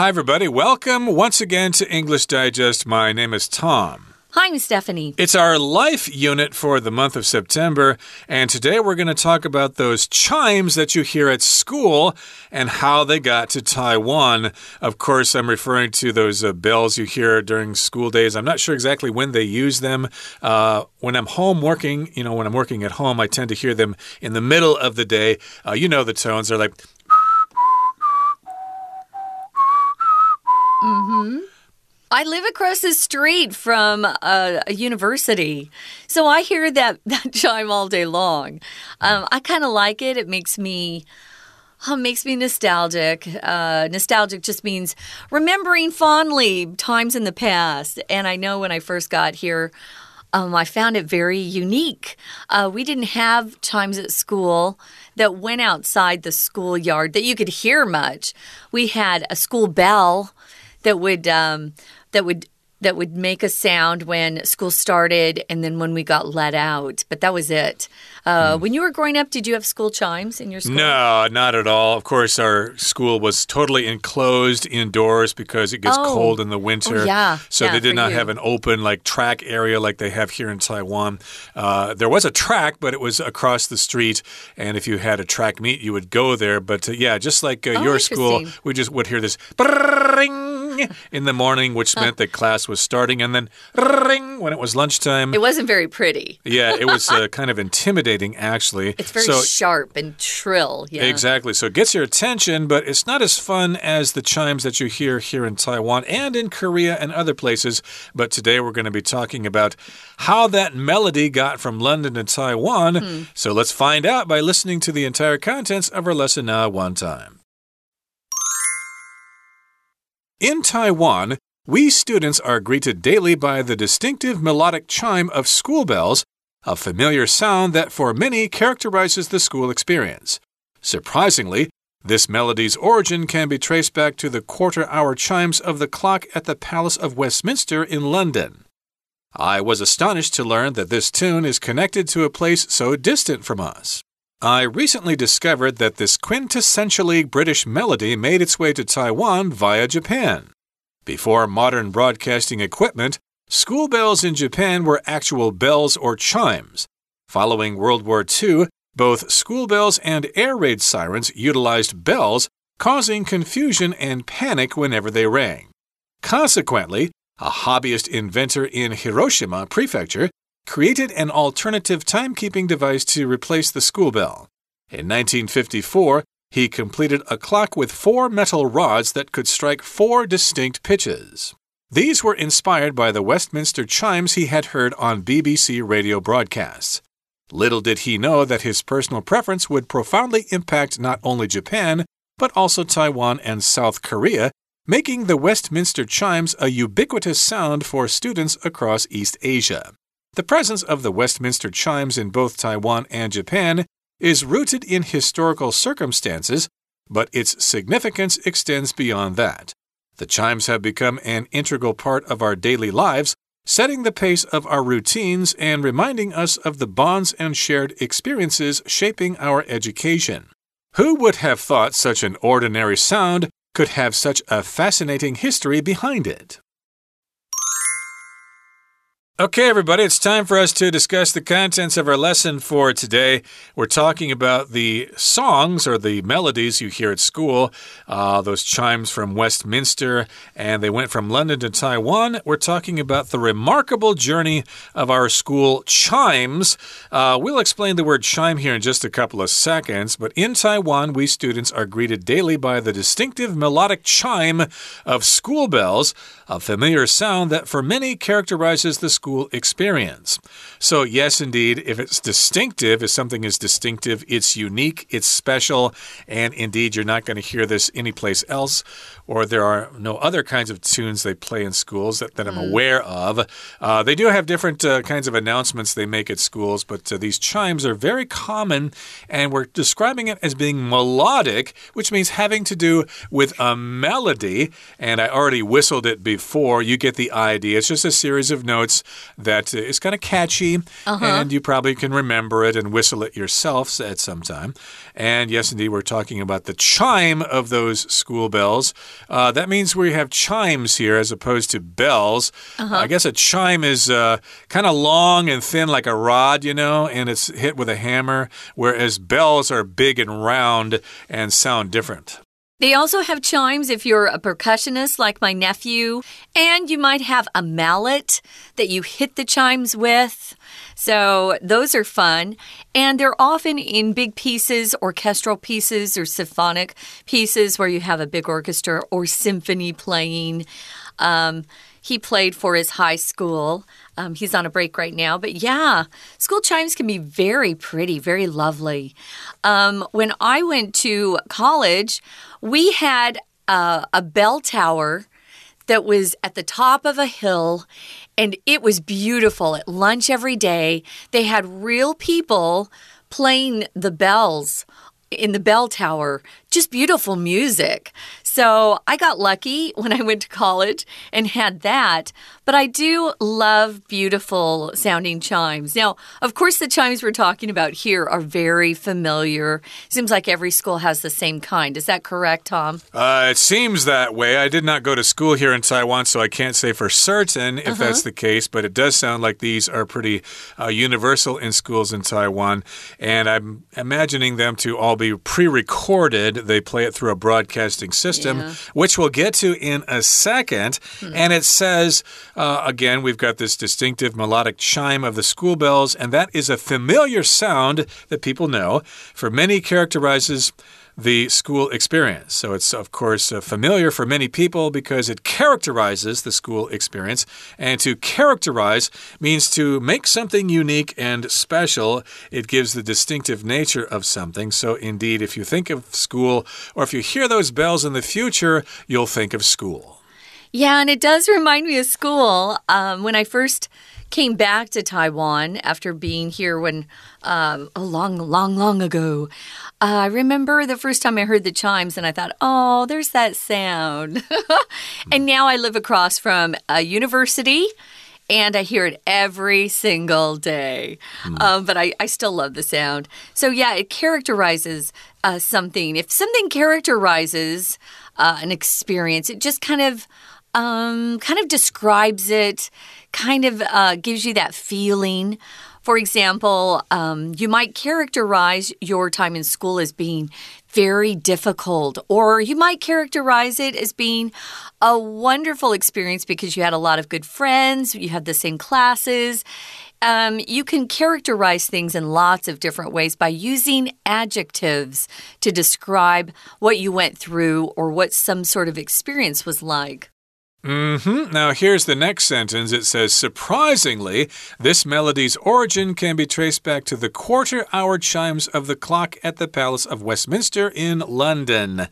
Hi, everybody. Welcome once again to English Digest. My name is Tom. Hi, I'm Stephanie. It's our life unit for the month of September, and today we're going to talk about those chimes that you hear at school and how they got to Taiwan. Of course, I'm referring to those uh, bells you hear during school days. I'm not sure exactly when they use them. Uh, when I'm home working, you know, when I'm working at home, I tend to hear them in the middle of the day. Uh, you know the tones. They're like. Hmm. I live across the street from a, a, university, so I hear that, that chime all day long. Um, I kind of like it. It makes me. Oh, makes me nostalgic. Uh, nostalgic just means remembering fondly times in the past. And I know when I first got here, um, I found it very unique. Uh, we didn't have chimes at school that went outside the schoolyard that you could hear much. We had a school bell that would um, that would that would make a sound when school started and then when we got let out. But that was it. Uh, mm. When you were growing up, did you have school chimes in your school? No, not at all. Of course, our school was totally enclosed indoors because it gets oh. cold in the winter. Oh, yeah. So yeah, they did not you. have an open like track area like they have here in Taiwan. Uh, there was a track, but it was across the street. And if you had a track meet, you would go there. But uh, yeah, just like uh, oh, your school, we just would hear this in the morning, which meant that class was starting, and then ring when it was lunchtime. It wasn't very pretty. Yeah, it was uh, kind of intimidating, actually. It's very so, sharp and trill. Yeah. Exactly. So it gets your attention, but it's not as fun as the chimes that you hear here in Taiwan and in Korea and other places. But today we're going to be talking about how that melody got from London to Taiwan. Hmm. So let's find out by listening to the entire contents of our lesson now one time. In Taiwan, we students are greeted daily by the distinctive melodic chime of school bells, a familiar sound that for many characterizes the school experience. Surprisingly, this melody's origin can be traced back to the quarter hour chimes of the clock at the Palace of Westminster in London. I was astonished to learn that this tune is connected to a place so distant from us. I recently discovered that this quintessentially British melody made its way to Taiwan via Japan. Before modern broadcasting equipment, school bells in Japan were actual bells or chimes. Following World War II, both school bells and air raid sirens utilized bells, causing confusion and panic whenever they rang. Consequently, a hobbyist inventor in Hiroshima Prefecture created an alternative timekeeping device to replace the school bell. In 1954, he completed a clock with four metal rods that could strike four distinct pitches. These were inspired by the Westminster chimes he had heard on BBC radio broadcasts. Little did he know that his personal preference would profoundly impact not only Japan, but also Taiwan and South Korea, making the Westminster chimes a ubiquitous sound for students across East Asia. The presence of the Westminster chimes in both Taiwan and Japan is rooted in historical circumstances, but its significance extends beyond that. The chimes have become an integral part of our daily lives, setting the pace of our routines and reminding us of the bonds and shared experiences shaping our education. Who would have thought such an ordinary sound could have such a fascinating history behind it? Okay, everybody, it's time for us to discuss the contents of our lesson for today. We're talking about the songs or the melodies you hear at school, uh, those chimes from Westminster, and they went from London to Taiwan. We're talking about the remarkable journey of our school chimes. Uh, we'll explain the word chime here in just a couple of seconds, but in Taiwan, we students are greeted daily by the distinctive melodic chime of school bells, a familiar sound that for many characterizes the school experience. So, yes, indeed, if it's distinctive, if something is distinctive, it's unique, it's special, and indeed, you're not going to hear this anyplace else, or there are no other kinds of tunes they play in schools that, that I'm mm. aware of. Uh, they do have different uh, kinds of announcements they make at schools, but uh, these chimes are very common, and we're describing it as being melodic, which means having to do with a melody. And I already whistled it before. You get the idea. It's just a series of notes that is kind of catchy, Uh -huh. and you probably can remember it and whistle it yourself at some time. And yes, indeed, we're talking about the chime of those school bells. Uh, that means we have chimes here as opposed to bells. Uh -huh. I guess a chime is uh, kind of long and thin, like a rod, you know, and it's hit with a hammer, whereas bells are big and round and sound different. They also have chimes if you're a percussionist like my nephew, and you might have a mallet that you hit the chimes with. So those are fun. And they're often in big pieces, orchestral pieces, or symphonic pieces where you have a big orchestra or symphony playing. Um, he played for his high school. Um, he's on a break right now. But yeah, school chimes can be very pretty, very lovely. Um, when I went to college, we had uh, a bell tower that was at the top of a hill and it was beautiful at lunch every day. They had real people playing the bells in the bell tower. Just beautiful music. So I got lucky when I went to college and had that. But I do love beautiful sounding chimes. Now, of course, the chimes we're talking about here are very familiar. Seems like every school has the same kind. Is that correct, Tom? Uh, it seems that way. I did not go to school here in Taiwan, so I can't say for certain if uh -huh. that's the case, but it does sound like these are pretty uh, universal in schools in Taiwan. And I'm imagining them to all be pre recorded. They play it through a broadcasting system system, yeah. which we'll get to in a second. Hmm. And it says, uh, again, we've got this distinctive melodic chime of the school bells, and that is a familiar sound that people know. For many, characterizes the school experience. So it's, of course, uh, familiar for many people because it characterizes the school experience. And to characterize means to make something unique and special. It gives the distinctive nature of something. So, indeed, if you think of school or if you hear those bells in the future, you'll think of school. Yeah, and it does remind me of school. Um, when I first came back to Taiwan after being here when um, a long, long, long ago. Uh, I remember the first time I heard the chimes and I thought, oh, there's that sound. and now I live across from a university and I hear it every single day. Mm. Um, but I, I, still love the sound. So, yeah, it characterizes uh, something. If something characterizes uh, an experience, it just kind of um, kind of describes it, kind of uh, gives you that feeling. For example, um, you might characterize your time in school as being very difficult, or you might characterize it as being a wonderful experience because you had a lot of good friends, you had the same classes. Um, you can characterize things in lots of different ways by using adjectives to describe what you went through or what some sort of experience was like. Mm -hmm. Now, here's the next sentence. It says, Surprisingly, this melody's origin can be traced back to the quarter hour chimes of the clock at the Palace of Westminster in London.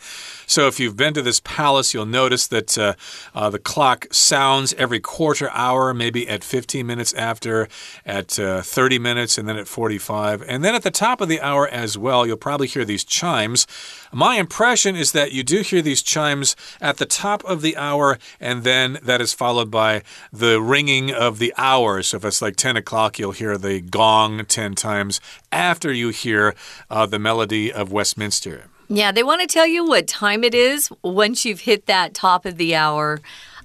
So, if you've been to this palace, you'll notice that uh, uh, the clock sounds every quarter hour, maybe at 15 minutes after, at uh, 30 minutes, and then at 45. And then at the top of the hour as well, you'll probably hear these chimes. My impression is that you do hear these chimes at the top of the hour, and then that is followed by the ringing of the hours. So if it's like 10 o'clock, you'll hear the gong 10 times after you hear uh, the melody of Westminster. Yeah, they want to tell you what time it is once you've hit that top of the hour.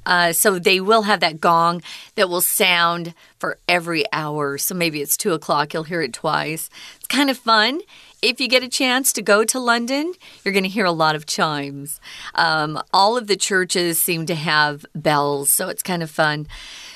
Uh, so they will have that gong that will sound for every hour. So maybe it's two o'clock, you'll hear it twice. It's kind of fun if you get a chance to go to London, you're going to hear a lot of chimes. Um, all of the churches seem to have bells, so it's kind of fun.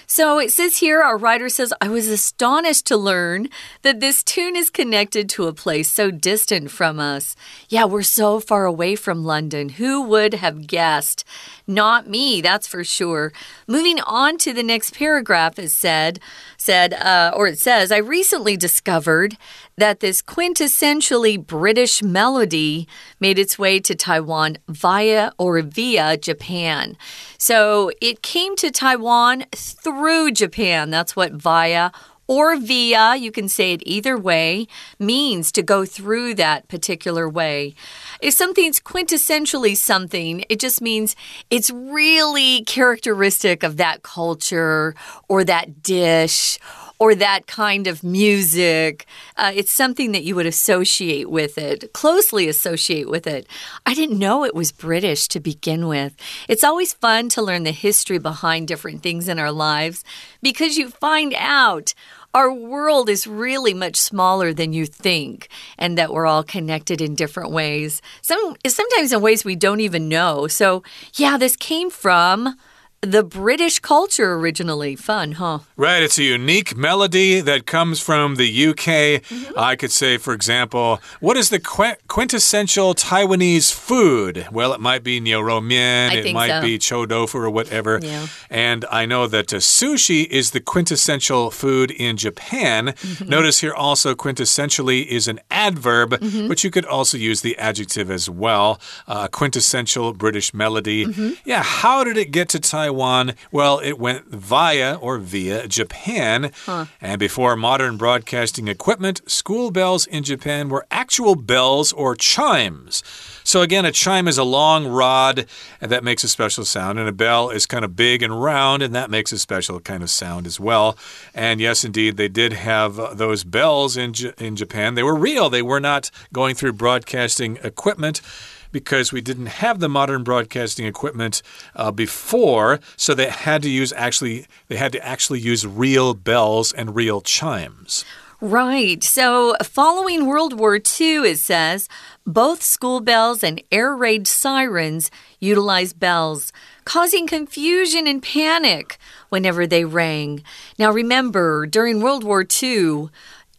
So it says here, our writer says, I was astonished to learn that this tune is connected to a place so distant from us. Yeah, we're so far away from London. Who would have guessed? Not me, that's for sure. Moving on to the next paragraph is said, said, uh, or it says, I recently discovered that this quintessentially British melody made its way to Taiwan via or via Japan. So it came to Taiwan through Japan. That's what via or via, you can say it either way, means to go through that particular way. If something's quintessentially something, it just means it's really characteristic of that culture or that dish or that kind of music. Uh, it's something that you would associate with it, closely associate with it. I didn't know it was British to begin with. It's always fun to learn the history behind different things in our lives because you find out our world is really much smaller than you think, and that we're all connected in different ways. Some sometimes in ways we don't even know. So, yeah, this came from the British culture originally. Fun, huh? Right. It's a unique melody that comes from the UK. Mm -hmm. I could say, for example, what is the quintessential Taiwanese food? Well, it might be niu mian, it might so. be chou tofu or whatever. Yeah. And I know that uh, sushi is the quintessential food in Japan. Mm -hmm. Notice here also quintessentially is an adverb, mm -hmm. but you could also use the adjective as well. Uh, quintessential British melody. Mm-hmm. Yeah. How did it get to Taiwan? Taiwan? Well, it went via or via Japan. Huh. And before modern broadcasting equipment, school bells in Japan were actual bells or chimes. So, again, a chime is a long rod, and that makes a special sound. And a bell is kind of big and round, and that makes a special kind of sound as well. And yes, indeed, they did have uh, those bells in, J in Japan. They were real, they were not going through broadcasting equipment because we didn't have the modern broadcasting equipment uh, before, so they had to use actually they had to actually use real bells and real chimes. Right. So, following World War II, it says both school bells and air raid sirens utilized bells, causing confusion and panic whenever they rang. Now, remember, during World War II,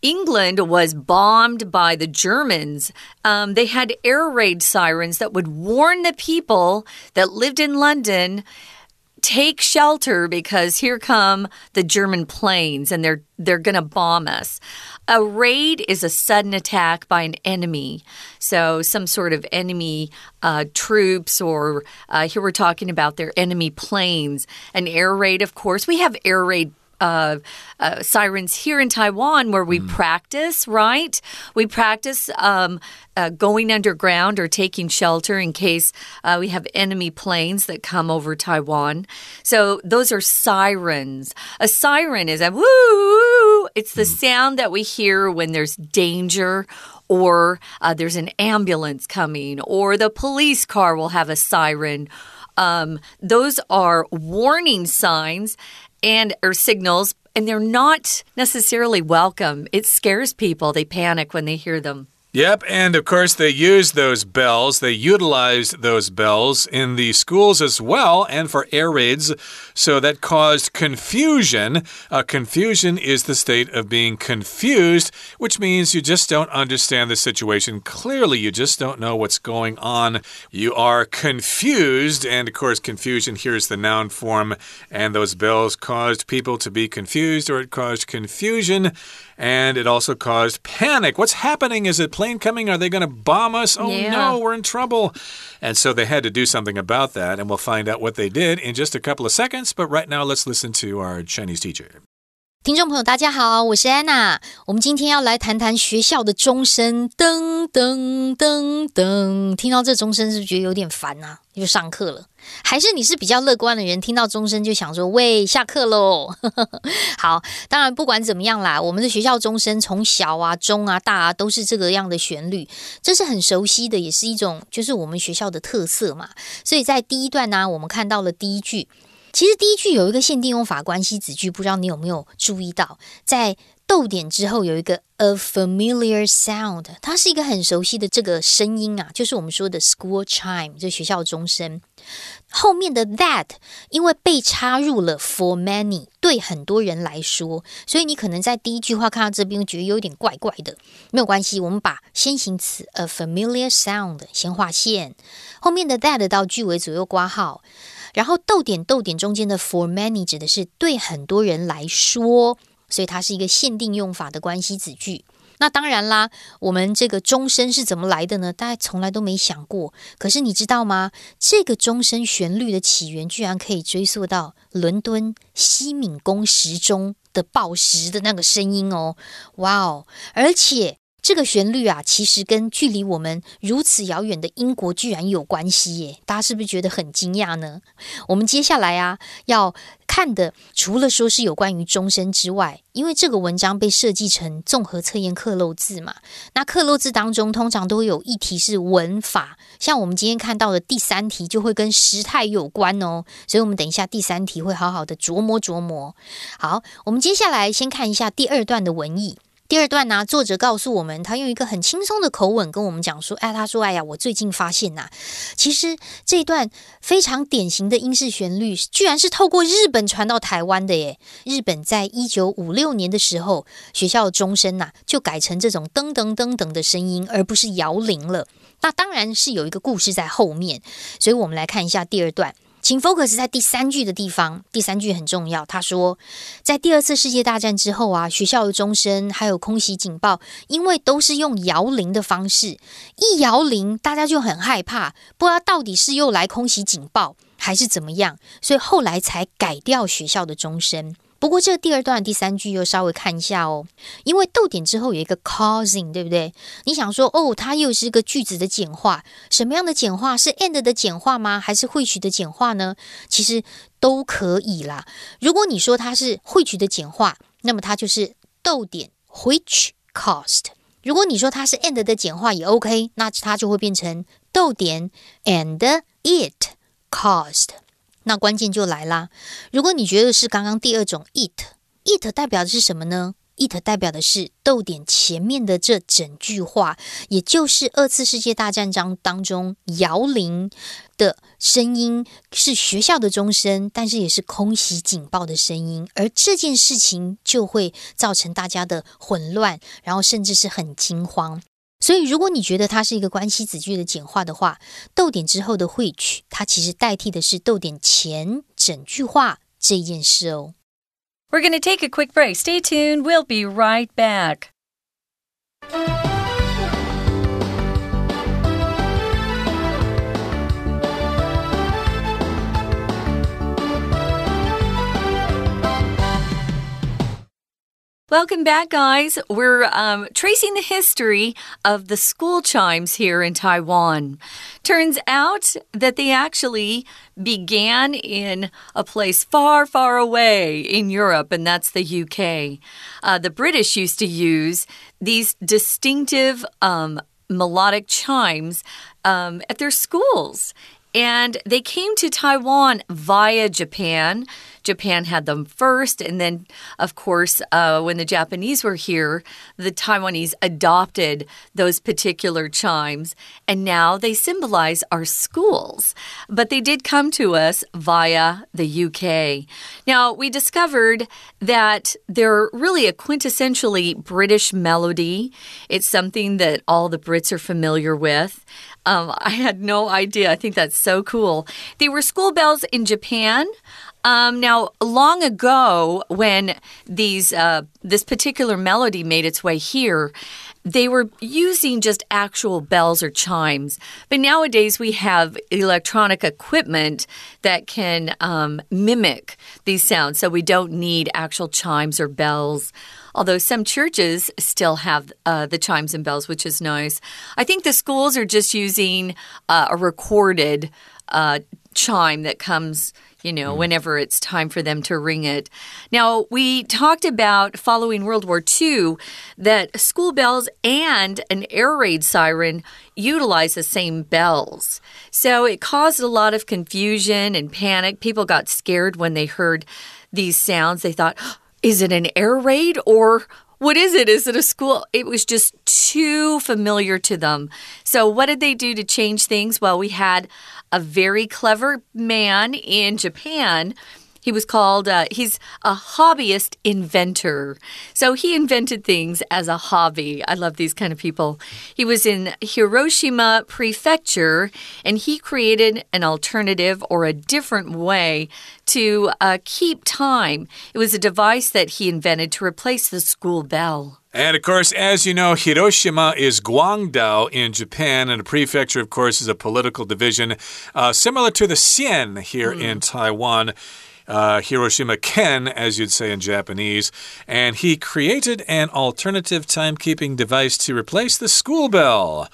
England was bombed by the Germans. Um, they had air raid sirens that would warn the people that lived in London take shelter because here come the German planes and they're they're going to bomb us. A raid is a sudden attack by an enemy. So some sort of enemy uh, troops or uh, here we're talking about their enemy planes. An air raid, of course. We have air raid uh, uh, sirens here in Taiwan where we mm. practice, right? We practice um, uh, going underground or taking shelter in case uh, we have enemy planes that come over Taiwan. So those are sirens. A siren is a woo. It's the mm. sound that we hear when there's danger or uh, there's an ambulance coming or the police car will have a siren. Um, those are warning signs and or signals and they're not necessarily welcome. It scares people. They panic when they hear them. Yep, and of course, they used those bells, they utilized those bells in the schools as well and for air raids, so that caused confusion. Uh, confusion is the state of being confused, which means you just don't understand the situation clearly. You just don't know what's going on. You are confused, and of course, confusion here is the noun form, and those bells caused people to be confused or it caused confusion and it also caused panic. What's happening? Is a plane coming? Are they going to bomb us? Oh yeah. no, we're in trouble. And so they had to do something about that, and we'll find out what they did in just a couple of seconds. But right now, let's listen to our Chinese teacher. 听众朋友，大家好，我是安娜。我们今天要来谈谈学校的钟声，噔噔噔噔。听到这钟声，是不是觉得有点烦啊？又上课了，还是你是比较乐观的人？听到钟声就想说：“喂，下课喽！” 好，当然不管怎么样啦，我们的学校钟声从小啊、中啊、大啊都是这个样的旋律，这是很熟悉的，也是一种就是我们学校的特色嘛。所以在第一段呢，我们看到了第一句。其实第一句有一个限定用法关系子句，不知道你有没有注意到，在逗点之后有一个 a familiar sound，它是一个很熟悉的这个声音啊，就是我们说的 school chime，就学校钟声。后面的 that 因为被插入了 for many，对很多人来说，所以你可能在第一句话看到这边觉得有点怪怪的，没有关系，我们把先行词 a familiar sound 先划线，后面的 that 到句尾左右挂号。然后逗点逗点中间的 for many 指的是对很多人来说，所以它是一个限定用法的关系子句。那当然啦，我们这个钟声是怎么来的呢？大家从来都没想过。可是你知道吗？这个钟声旋律的起源居然可以追溯到伦敦西敏宫时钟。的报时的那个声音哦，哇哦！而且这个旋律啊，其实跟距离我们如此遥远的英国居然有关系耶！大家是不是觉得很惊讶呢？我们接下来啊要。看的除了说是有关于钟声之外，因为这个文章被设计成综合测验刻漏字嘛，那刻漏字当中通常都有一题是文法，像我们今天看到的第三题就会跟时态有关哦，所以我们等一下第三题会好好的琢磨琢磨。好，我们接下来先看一下第二段的文意。第二段呢，作者告诉我们，他用一个很轻松的口吻跟我们讲说：“哎，他说，哎呀，我最近发现呐，其实这段非常典型的英式旋律，居然是透过日本传到台湾的耶。日本在一九五六年的时候，学校钟声呐，就改成这种噔噔噔噔的声音，而不是摇铃了。那当然是有一个故事在后面，所以我们来看一下第二段。”请 focus 在第三句的地方，第三句很重要。他说，在第二次世界大战之后啊，学校的钟声还有空袭警报，因为都是用摇铃的方式，一摇铃大家就很害怕，不知道到底是又来空袭警报还是怎么样，所以后来才改掉学校的钟声。不过，这第二段第三句又稍微看一下哦，因为逗点之后有一个 causing，对不对？你想说哦，它又是一个句子的简化，什么样的简化是 and 的简化吗？还是会取的简化呢？其实都可以啦。如果你说它是会取的简化，那么它就是逗点 which caused；如果你说它是 and 的简化也 OK，那它就会变成逗点 and it caused。那关键就来啦！如果你觉得是刚刚第二种 it，it 代表的是什么呢？it 代表的是逗点前面的这整句话，也就是二次世界大战章当中摇铃的声音是学校的钟声，但是也是空袭警报的声音，而这件事情就会造成大家的混乱，然后甚至是很惊慌。所以，如果你觉得它是一个关系子句的简化的话，逗点之后的 which，它其实代替的是逗点前整句话这件事哦。We're going to take a quick break. Stay tuned. We'll be right back. Welcome back, guys. We're um, tracing the history of the school chimes here in Taiwan. Turns out that they actually began in a place far, far away in Europe, and that's the UK. Uh, the British used to use these distinctive um, melodic chimes um, at their schools. And they came to Taiwan via Japan. Japan had them first. And then, of course, uh, when the Japanese were here, the Taiwanese adopted those particular chimes. And now they symbolize our schools. But they did come to us via the UK. Now, we discovered that they're really a quintessentially British melody. It's something that all the Brits are familiar with. Um, I had no idea. I think that's so cool. They were school bells in Japan. Um, now, long ago, when these uh, this particular melody made its way here, they were using just actual bells or chimes. But nowadays, we have electronic equipment that can um, mimic these sounds, so we don't need actual chimes or bells. Although some churches still have uh, the chimes and bells, which is nice. I think the schools are just using uh, a recorded uh, chime that comes you know, mm. whenever it's time for them to ring it. Now, we talked about following World War II that school bells and an air raid siren utilize the same bells. So it caused a lot of confusion and panic. People got scared when they heard these sounds. They thought, is it an air raid or what is it? Is it a school? It was just too familiar to them. So, what did they do to change things? Well, we had a very clever man in Japan. He was called, uh, he's a hobbyist inventor. So he invented things as a hobby. I love these kind of people. He was in Hiroshima Prefecture and he created an alternative or a different way to uh, keep time. It was a device that he invented to replace the school bell. And of course, as you know, Hiroshima is Guangdao in Japan, and a prefecture, of course, is a political division uh, similar to the Xian here mm. in Taiwan. Uh, Hiroshima Ken, as you'd say in Japanese, and he created an alternative timekeeping device to replace the school bell.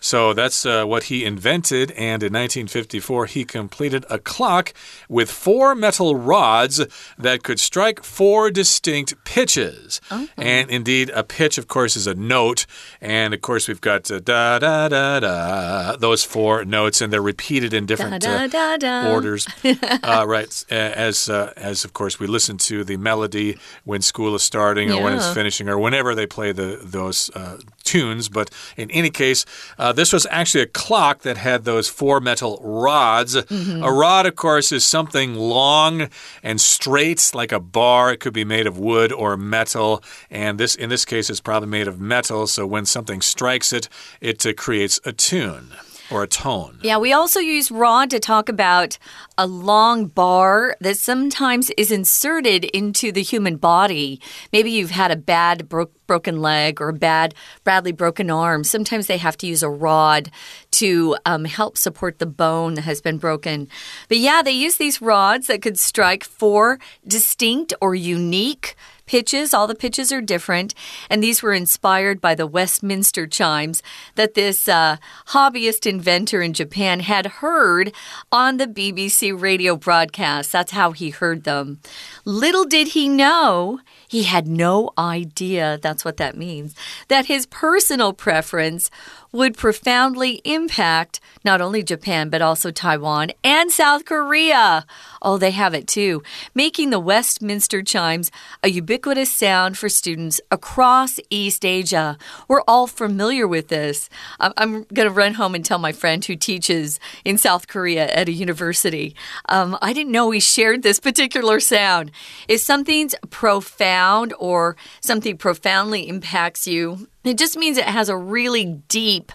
So that's uh, what he invented. And in 1954, he completed a clock with four metal rods that could strike four distinct pitches. Oh. And indeed, a pitch, of course, is a note. And of course, we've got uh, da da da da, those four notes, and they're repeated in different Da, uh, da, da. orders. uh, right. As, uh, as, of course, we listen to the melody when school is starting or when it's finishing or whenever they play the those uh, tunes. But in any case, uh, this was actually a clock that had those four metal rods. Mm-hmm. A rod, of course, is something long and straight, like a bar. It could be made of wood or metal, and this, in this case, is probably made of metal. So when something strikes it, it uh, creates a tune or a tone. Yeah, we also use rod to talk about a long bar that sometimes is inserted into the human body. Maybe you've had a bad bro broken leg or a bad, badly broken arm. Sometimes they have to use a rod to um, help support the bone that has been broken. But yeah, they use these rods that could strike four distinct or unique pitches. All the pitches are different. And these were inspired by the Westminster chimes that this uh, hobbyist inventor in Japan had heard on the BBC radio broadcast. That's how he heard them. Little did he know. He had no idea, that's what that means, that his personal preference would profoundly impact not only Japan, but also Taiwan and South Korea. Oh, they have it too, making the Westminster chimes a ubiquitous sound for students across East Asia. We're all familiar with this. I'm, going to run home and tell my friend who teaches in South Korea at a university. Um, I didn't know we shared this particular sound. If something's profound or something profoundly impacts you, it just means it has a really deep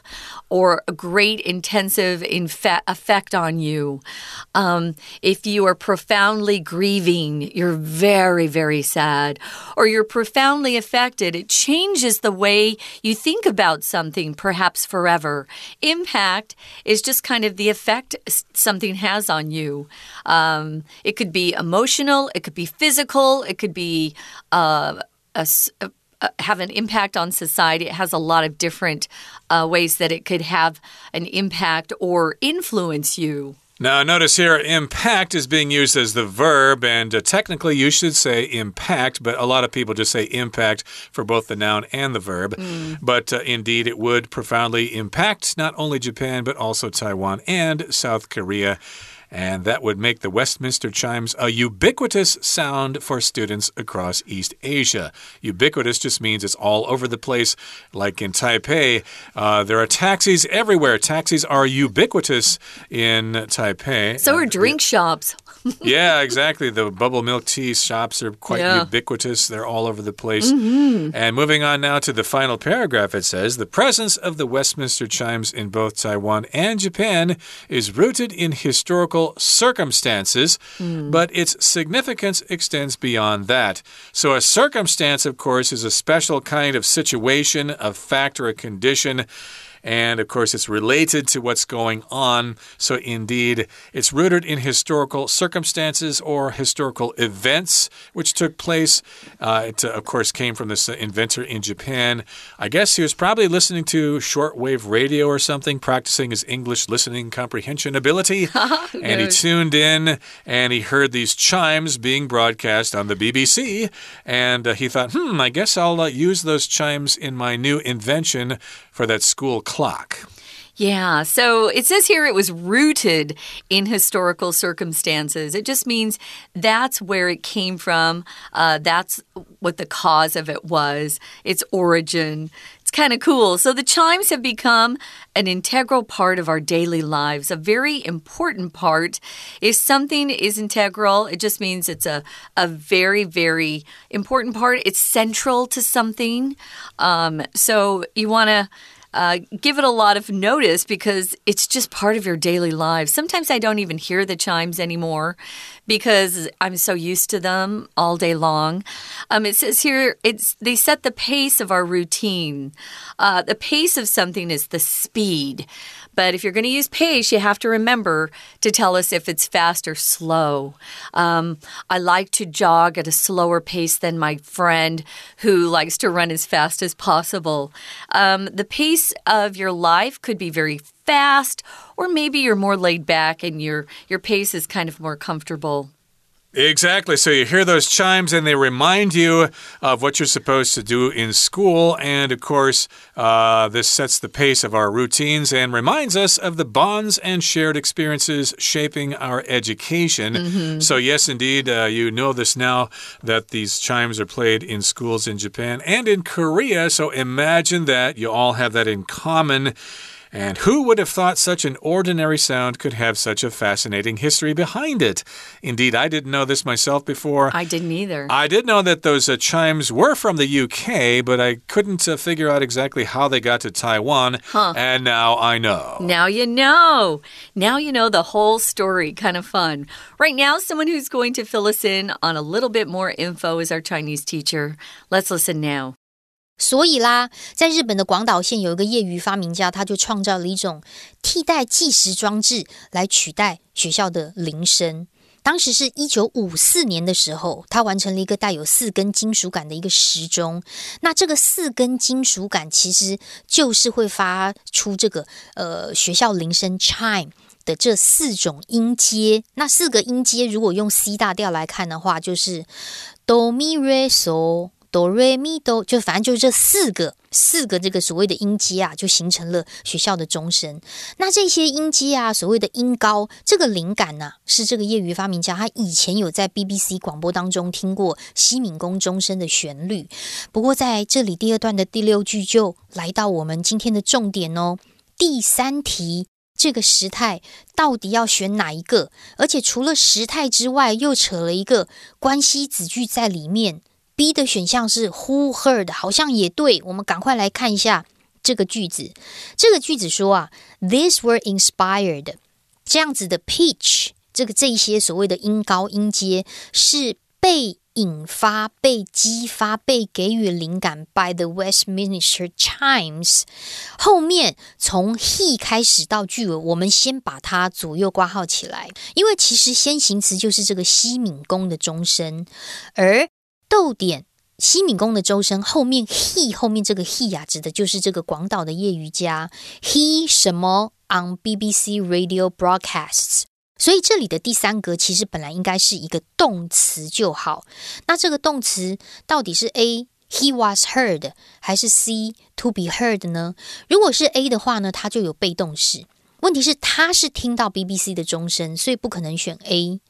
or a great intensive effect on you. Um, if you are profoundly grieving, you're very, very sad, or you're profoundly affected, it changes the way you think about something, perhaps forever. Impact is just kind of the effect something has on you. Um, it could be emotional, it could be physical, it could be uh, a a have an impact on society. It has a lot of different uh, ways that it could have an impact or influence you. Now, notice here, impact is being used as the verb, and uh, technically you should say impact, but a lot of people just say impact for both the noun and the verb. But uh, indeed, it would profoundly impact not only Japan, but also Taiwan and South Korea. And that would make the Westminster chimes a ubiquitous sound for students across East Asia. Ubiquitous just means it's all over the place. Like in Taipei, uh, there are taxis everywhere. Taxis are ubiquitous in Taipei. So are drink shops. yeah, exactly. The bubble milk tea shops are quite Yeah. ubiquitous. They're all over the place. And moving on now to the final paragraph, it says The presence of the Westminster chimes in both Taiwan and Japan is rooted in historical circumstances, hmm. but its significance extends beyond that. So, a circumstance, of course, is a special kind of situation, a fact, or a condition. And of course, it's related to what's going on. So, indeed, it's rooted in historical circumstances or historical events which took place. Uh, it, uh, of course, came from this inventor in Japan. I guess he was probably listening to shortwave radio or something, practicing his English listening comprehension ability. and he tuned in and he heard these chimes being broadcast on the BBC. And uh, he thought, hmm, I guess I'll uh, use those chimes in my new invention for that school clock. Yeah, so it says here it was rooted in historical circumstances. It just means that's where it came from. Uh, that's what the cause of it was, its origin. Kind of cool. So the chimes have become an integral part of our daily lives, a very important part. If something is integral, it just means it's a, a very, very important part. It's central to something. Um, so you want to. Uh, give it a lot of notice because it's just part of your daily life. Sometimes I don't even hear the chimes anymore because I'm so used to them all day long. Um, it says here it's they set the pace of our routine. Uh, the pace of something is the speed, But if you're going to use pace, you have to remember to tell us if it's fast or slow. Um, I like to jog at a slower pace than my friend who likes to run as fast as possible. Um, the pace of your life could be very fast, or maybe you're more laid back and your your pace is kind of more comfortable. Exactly. So you hear those chimes and they remind you of what you're supposed to do in school. And of course, uh, this sets the pace of our routines and reminds us of the bonds and shared experiences shaping our education. Mm -hmm. So, yes, indeed, uh, you know this now that these chimes are played in schools in Japan and in Korea. So imagine that you all have that in common. And who would have thought such an ordinary sound could have such a fascinating history behind it? Indeed, I didn't know this myself before. I didn't either. I did know that those uh, chimes were from the UK, but I couldn't uh, figure out exactly how they got to Taiwan. Huh. And now I know. Now you know. Now you know the whole story. Kind of fun. Right now, someone who's going to fill us in on a little bit more info is our Chinese teacher. Let's listen now. 所以啦，在日本的广岛县有一个业余发明家，他就创造了一种替代计时装置来取代学校的铃声。当时是一九五四年的时候，他完成了一个带有四根金属杆的一个时钟。那这个四根金属杆其实就是会发出这个呃学校铃声 chime 的这四种音阶。那四个音阶如果用 C 大调来看的话，就是哆咪瑞嗦。哆瑞咪哆，就反正就是这四个四个这个所谓的音阶啊，就形成了学校的钟声。那这些音阶啊，所谓的音高，这个灵感呢，是这个业余发明家他以前有在 BBC 广播当中听过西敏宫钟声的旋律。不过在这里第二段的第六句就来到我们今天的重点哦。第三题，这个时态到底要选哪一个？而且除了时态之外，又扯了一个关系子句在里面。B 的选项是 Who heard？好像也对。我们赶快来看一下这个句子。这个句子说啊，These were inspired。这样子的 pitch，这个这一些所谓的音高音阶是被引发、被激发、被给予灵感 by the Westminster Chimes。后面从 he 开始到句尾，我们先把它左右挂号起来，因为其实先行词就是这个西敏宫的钟声，而逗点西敏宫的周身后面 he 后面这个 he 啊，指的就是这个广岛的业余家 he 什么 on BBC radio broadcasts。所以这里的第三格其实本来应该是一个动词就好。那这个动词到底是 A he was heard 还是 C to be heard 呢？如果是 A 的话呢，它就有被动式。问题是他是听到 BBC 的钟声，所以不可能选 A。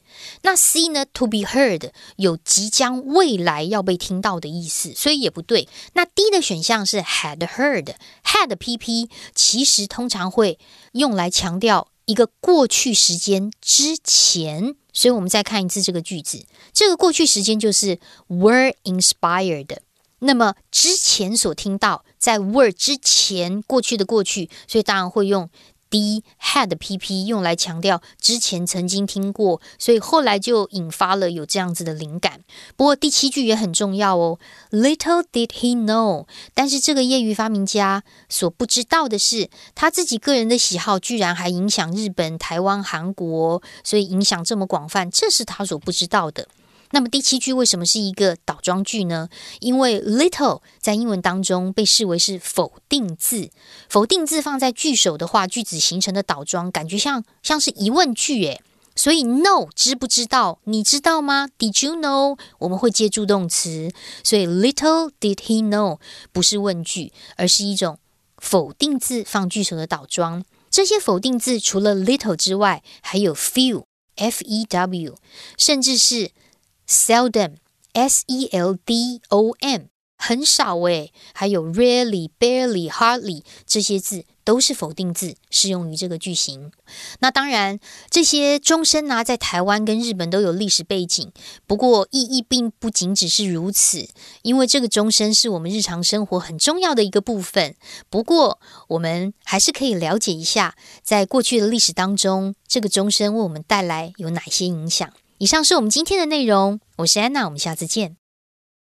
那 C 呢？To be heard 有即将未来要被听到的意思，所以也不对。那 D 的选项是 had heard，had PP 其实通常会用来强调一个过去时间之前，所以我们再看一次这个句子，这个过去时间就是 were inspired。那么之前所听到在 were 之前过去的过去，所以当然会用。D had PP 用来强调之前曾经听过，所以后来就引发了有这样子的灵感。不过第七句也很重要哦，Little did he know。但是这个业余发明家所不知道的是，他自己个人的喜好居然还影响日本、台湾、韩国，所以影响这么广泛，这是他所不知道的。那么第七句为什么是一个倒装句呢？因为 little 在英文当中被视为是否定字，否定字放在句首的话，句子形成的倒装感觉像像是疑问句诶。所以 no 知不知道？你知道吗？Did you know？我们会接助动词，所以 little did he know 不是问句，而是一种否定字放句首的倒装。这些否定字除了 little 之外，还有 few，f e w，甚至是 seldom, s e l d o m，很少诶。还有 rarely, barely, hardly 这些字都是否定字，适用于这个句型。那当然，这些钟声呢，在台湾跟日本都有历史背景。不过意义并不仅只是如此，因为这个钟声是我们日常生活很重要的一个部分。不过，我们还是可以了解一下，在过去的历史当中，这个钟声为我们带来有哪些影响。以上是我们今天的内容，我是安娜，我们下次见。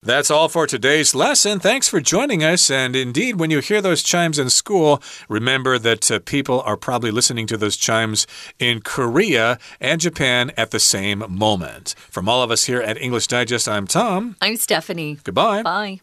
That's all for today's lesson. Thanks for joining us. And indeed, when you hear those chimes in school, remember that uh, people are probably listening to those chimes in Korea and Japan at the same moment. From all of us here at English Digest, I'm Tom. I'm Stephanie. Goodbye. Bye.